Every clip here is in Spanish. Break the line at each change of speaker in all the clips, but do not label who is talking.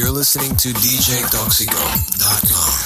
You're listening to DJToxico.com.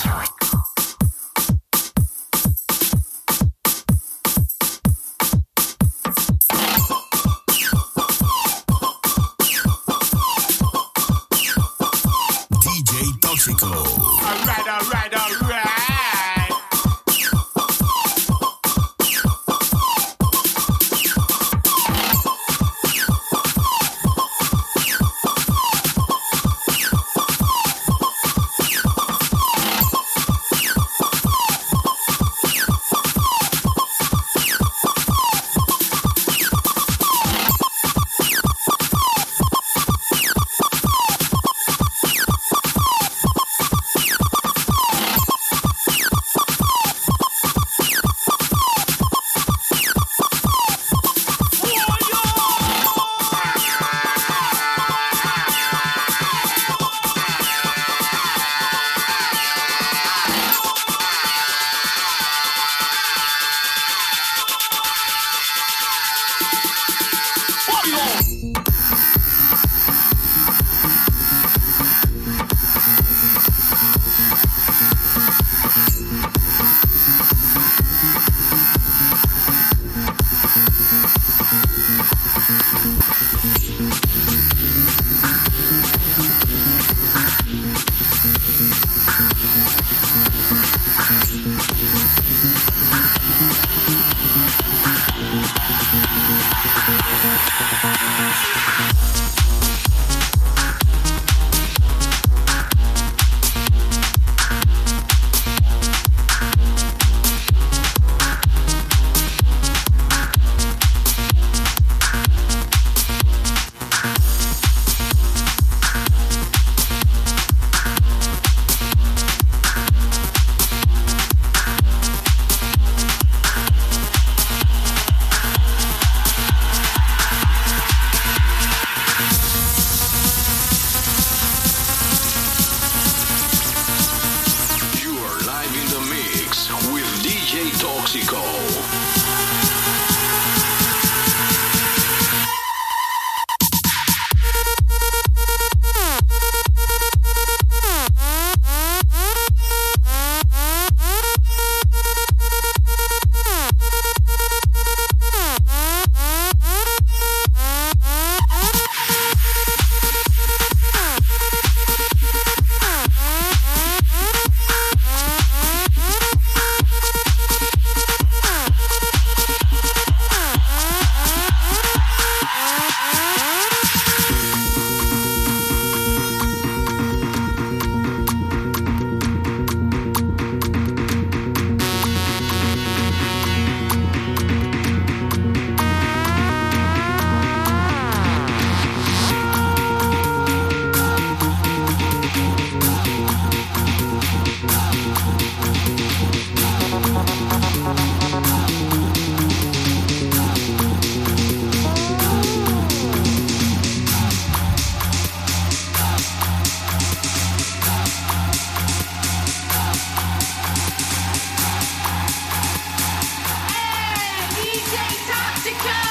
Stick
around.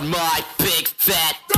On my big fat.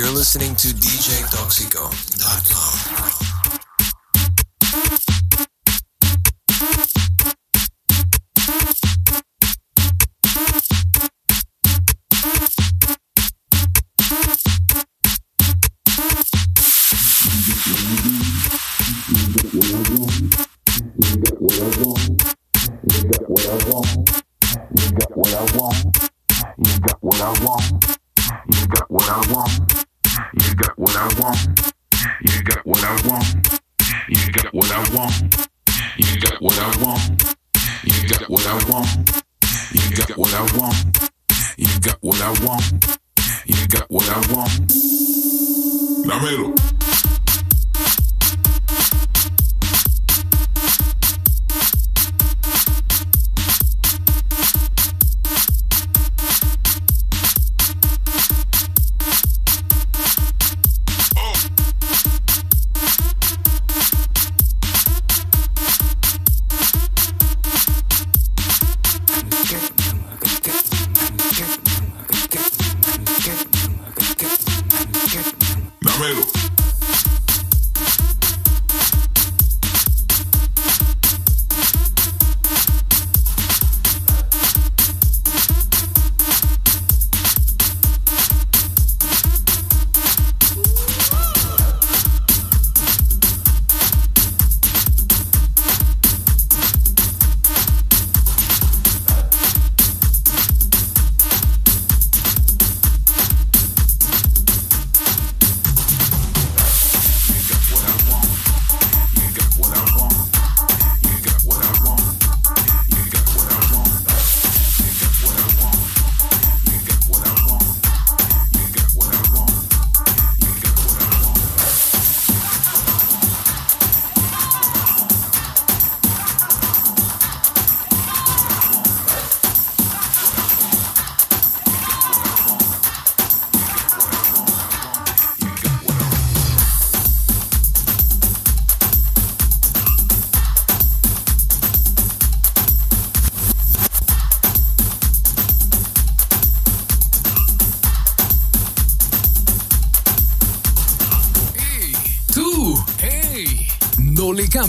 You're listening to DJToxico.com.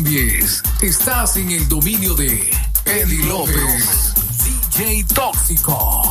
cambies. Estás en el dominio de Eddie López, DJ Tóxico.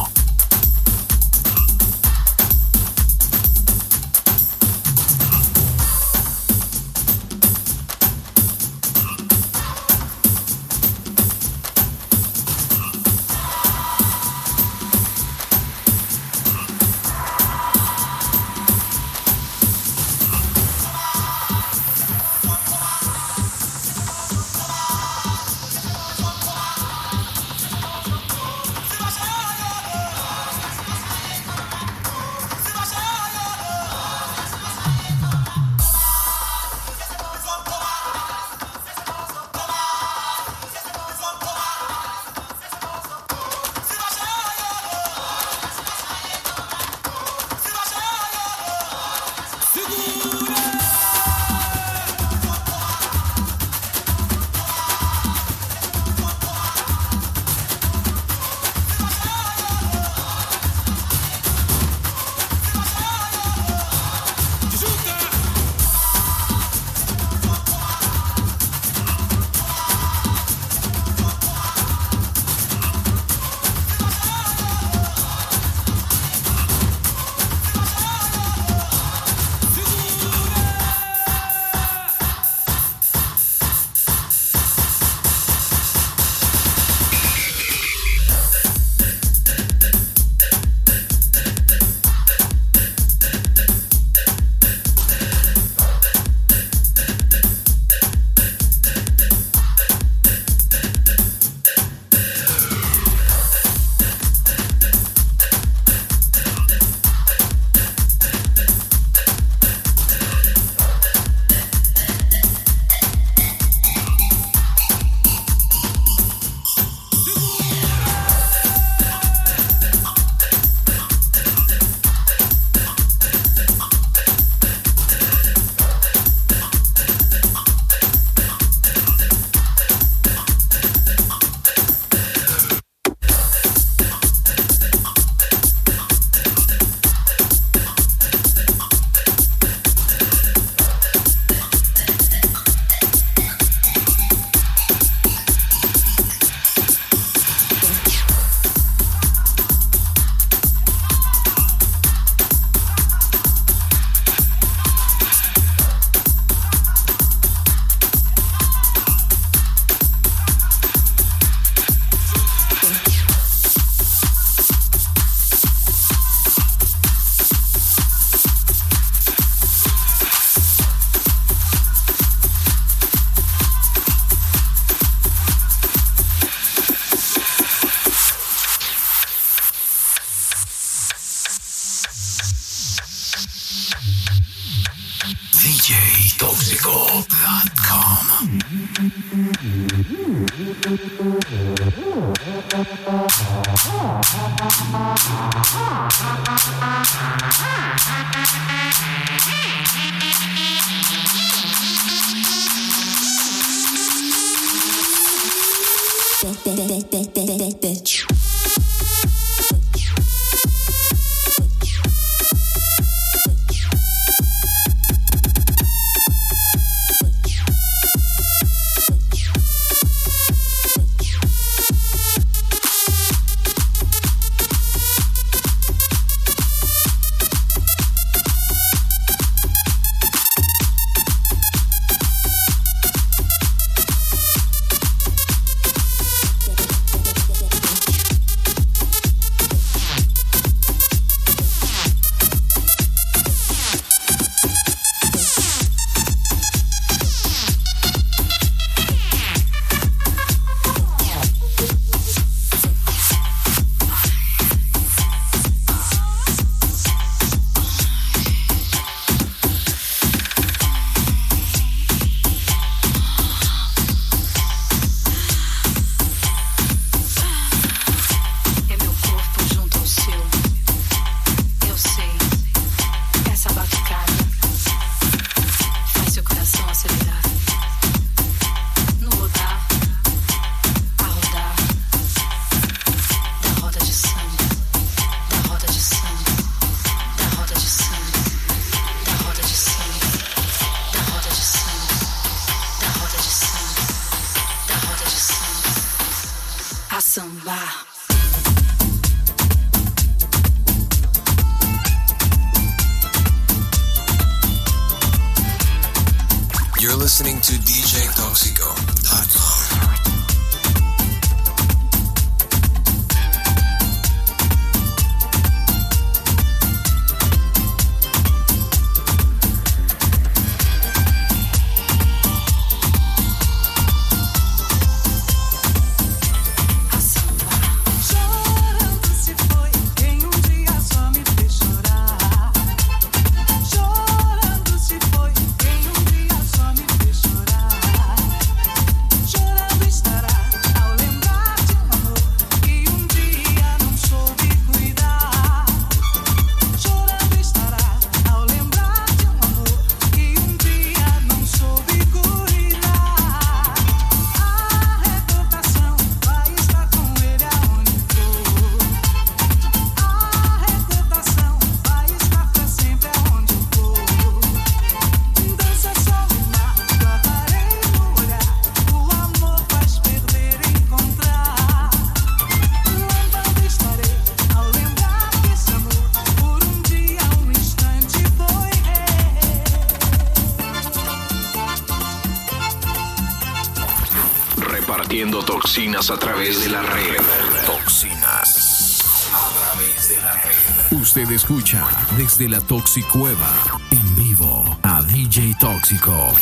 A
través de la red.
Toxinas a través de la red.
Usted escucha desde la Toxicueva en vivo a DJ Tóxico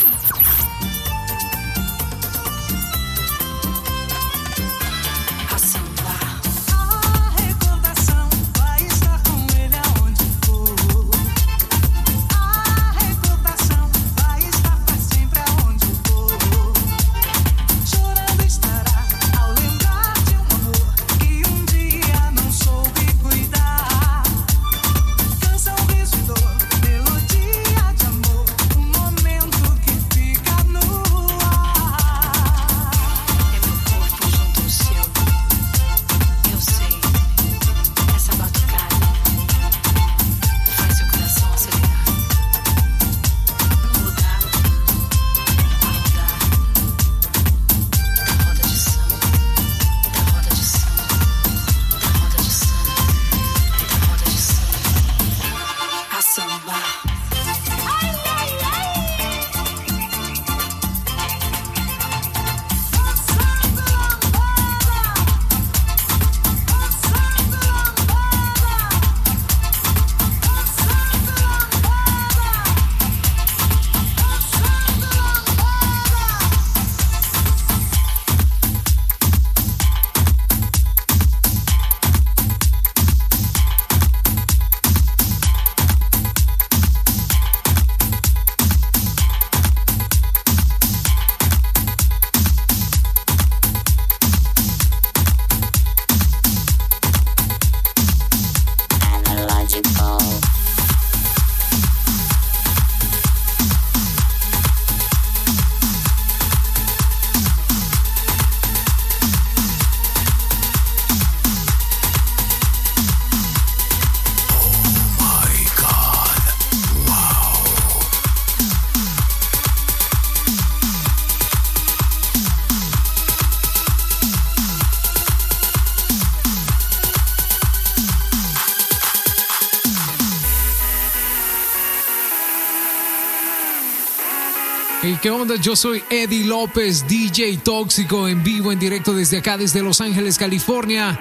¿qué onda? Yo soy Eddie López, DJ Tóxico, en vivo, en directo desde acá, desde Los Ángeles, California.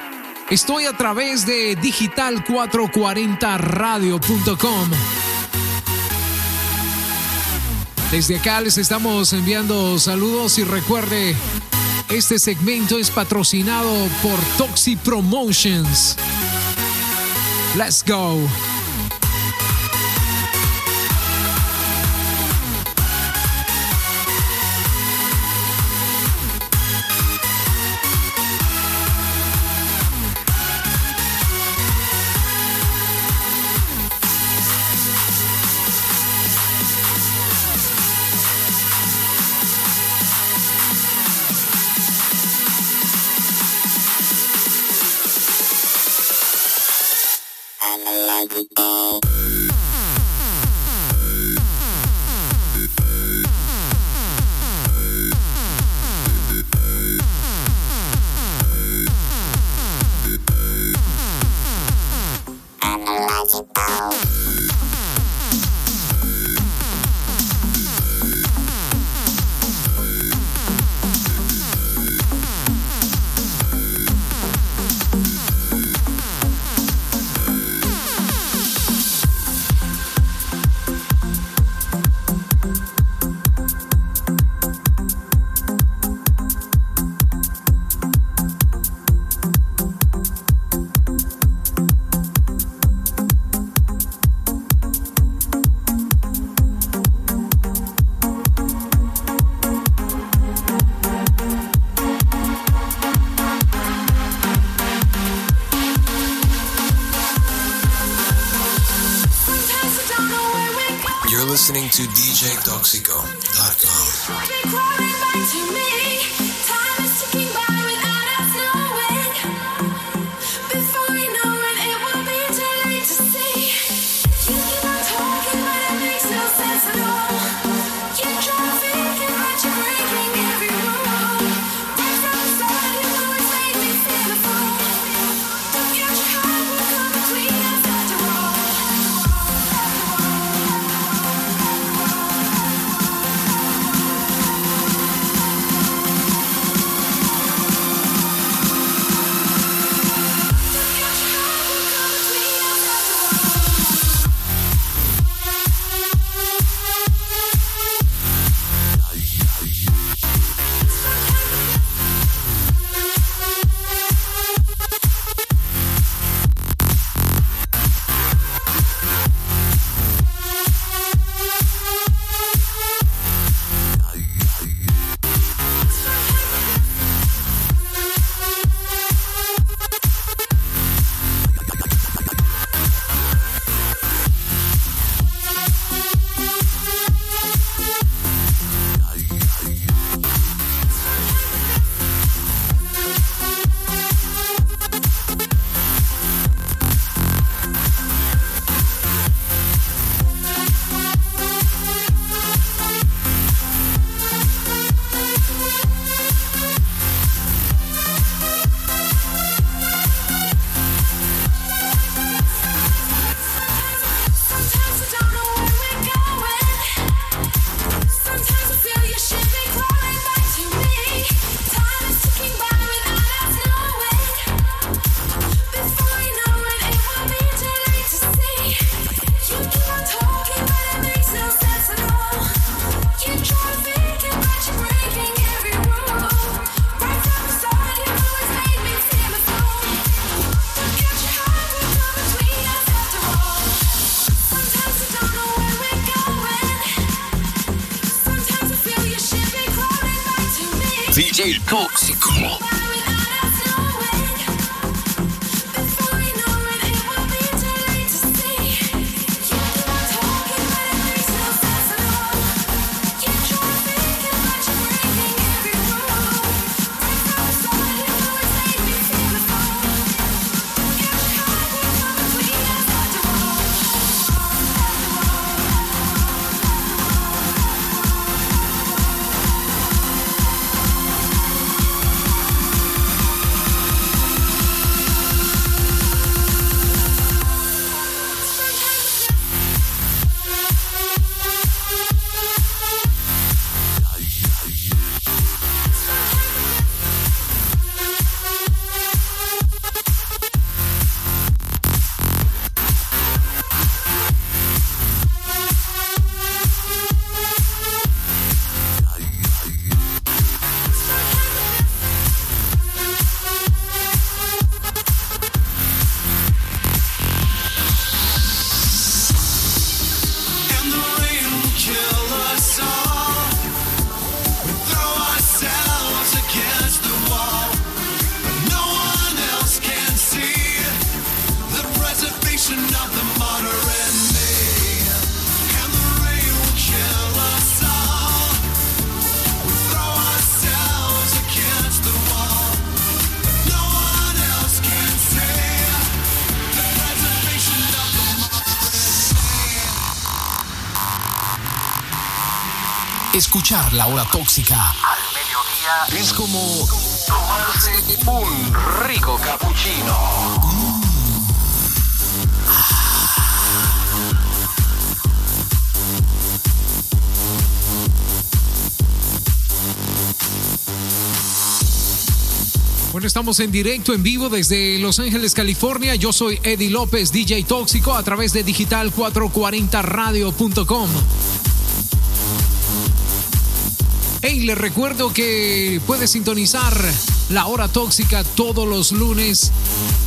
Estoy a través de digital440radio.com. Desde acá les estamos enviando saludos y recuerde, este segmento es patrocinado por Toxi Promotions. Let's go.
Escuchar la hora tóxica
Al mediodía es como tomarse un rico cappuccino.
Bueno, estamos en directo, en vivo desde Los Ángeles, California. Yo soy Eddie López, DJ Tóxico, a través de digital440radio.com. les recuerdo que puedes sintonizar la hora tóxica todos los lunes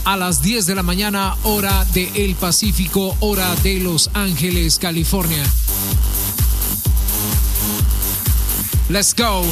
a las 10 de la mañana, hora de El Pacífico, hora de Los Ángeles, California. Let's go.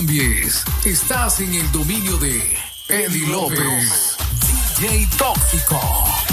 Cambies. Estás en el dominio de Eddie López, DJ Tóxico.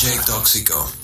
Project
Oxico.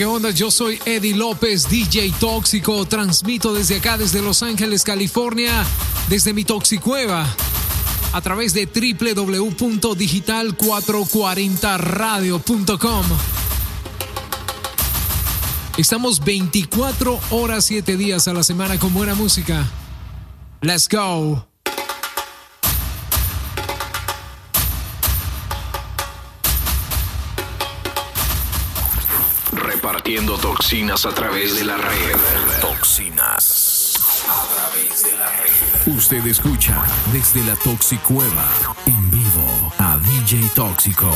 ¿Qué onda? Yo soy Eddie López, DJ Tóxico. Transmito desde acá, desde Los Ángeles, California, desde mi Toxicueva, a través de www.digital440radio.com. Estamos 24 horas, 7 días a la semana con buena música. Let's go.
Toxinas a través de la red.
Toxinas. A través de la red.
Usted escucha desde la Toxicueva en vivo a DJ Tóxico.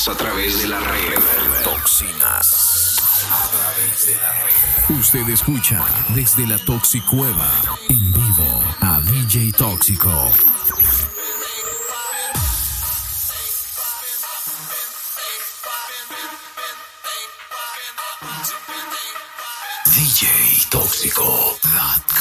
Toxinas a través de la red.
Toxinas. A través de la red.
Usted escucha desde la Toxicueva en vivo a DJ Tóxico.
DJTóxico.com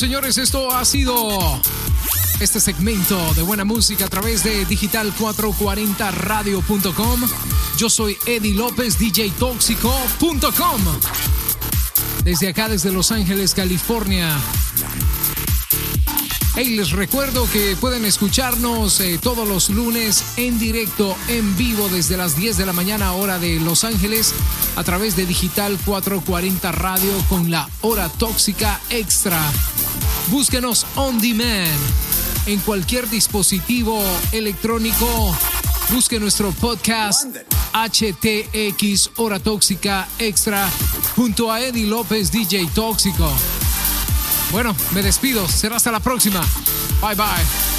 señores, esto ha sido este segmento de buena música a través de digital440radio.com. Yo soy Eddie López, djtóxico.com. Desde acá, desde Los Ángeles, California. Hey, les recuerdo que pueden escucharnos eh, todos los lunes en directo, en vivo, desde las 10 de la mañana, hora de Los Ángeles, a través de Digital 440 Radio con la hora tóxica extra. Búsquenos on demand en cualquier dispositivo electrónico. Busque nuestro podcast HTX Hora Tóxica Extra junto a Eddie López DJ Tóxico. Bueno, me despido. Será hasta la próxima. Bye bye.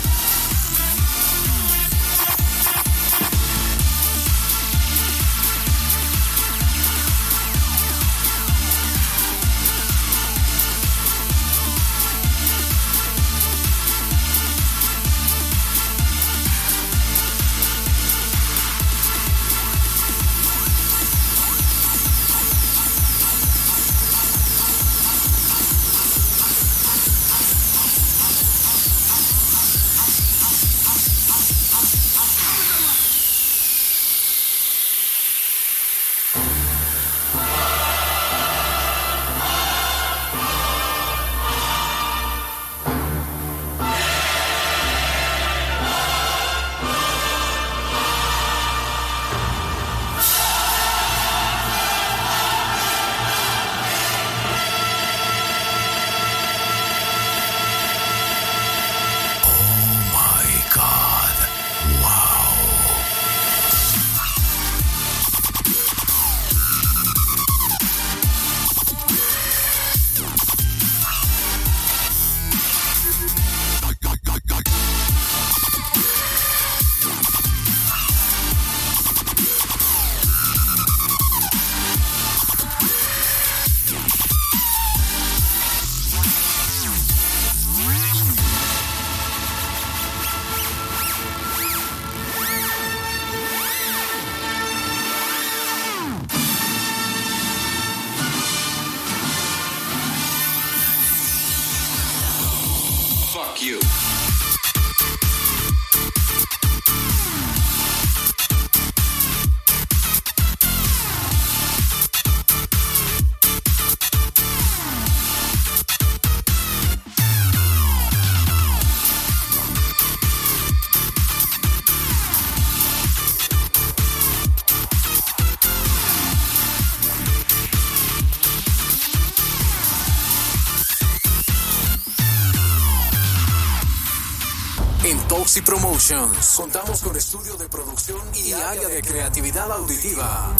Toxi Promotions contamos con estudio de producción y área de creatividad auditiva.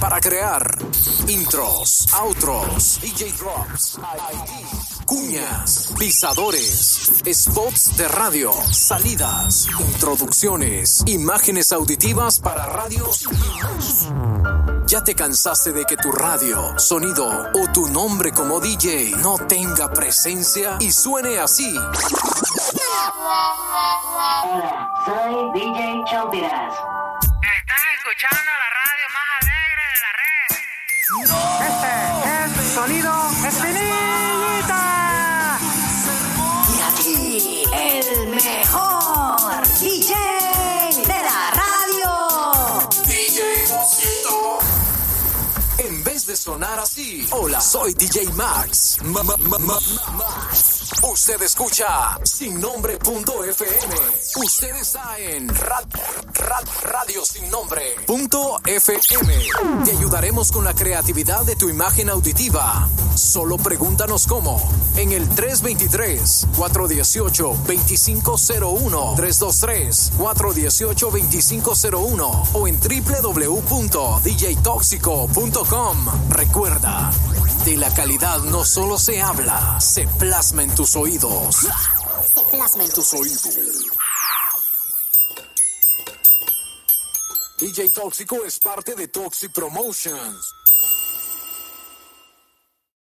Para crear intros, outros, DJ drops, IDs, cuñas, pisadores, spots de radio, salidas, introducciones, imágenes auditivas para radios. ¿Ya te cansaste de que tu radio, sonido o tu nombre como DJ no tenga presencia y suene así?
Hola, soy DJ Chompiras.
Estás escuchando la radio más alegre de la red.
Este es Sonido Espinita.
Mejor DJ de la radio.
En vez de sonar así, hola, soy DJ Max. Ma- ma- ma- ma- Max. Usted escucha sin nombre.fm. Usted está en rad, rad- radio sin nombre punto FM. Te ayudaremos con la creatividad de tu imagen auditiva. Solo pregúntanos cómo en el 323-418-2501, 323-418-2501 o en www.djtoxico.com. Recuerda, de la calidad no solo se habla, se plasma en tus oídos.
Se plasma en tus
oídos. DJ Tóxico es parte de Toxic Promotions.